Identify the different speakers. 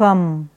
Speaker 1: Tvam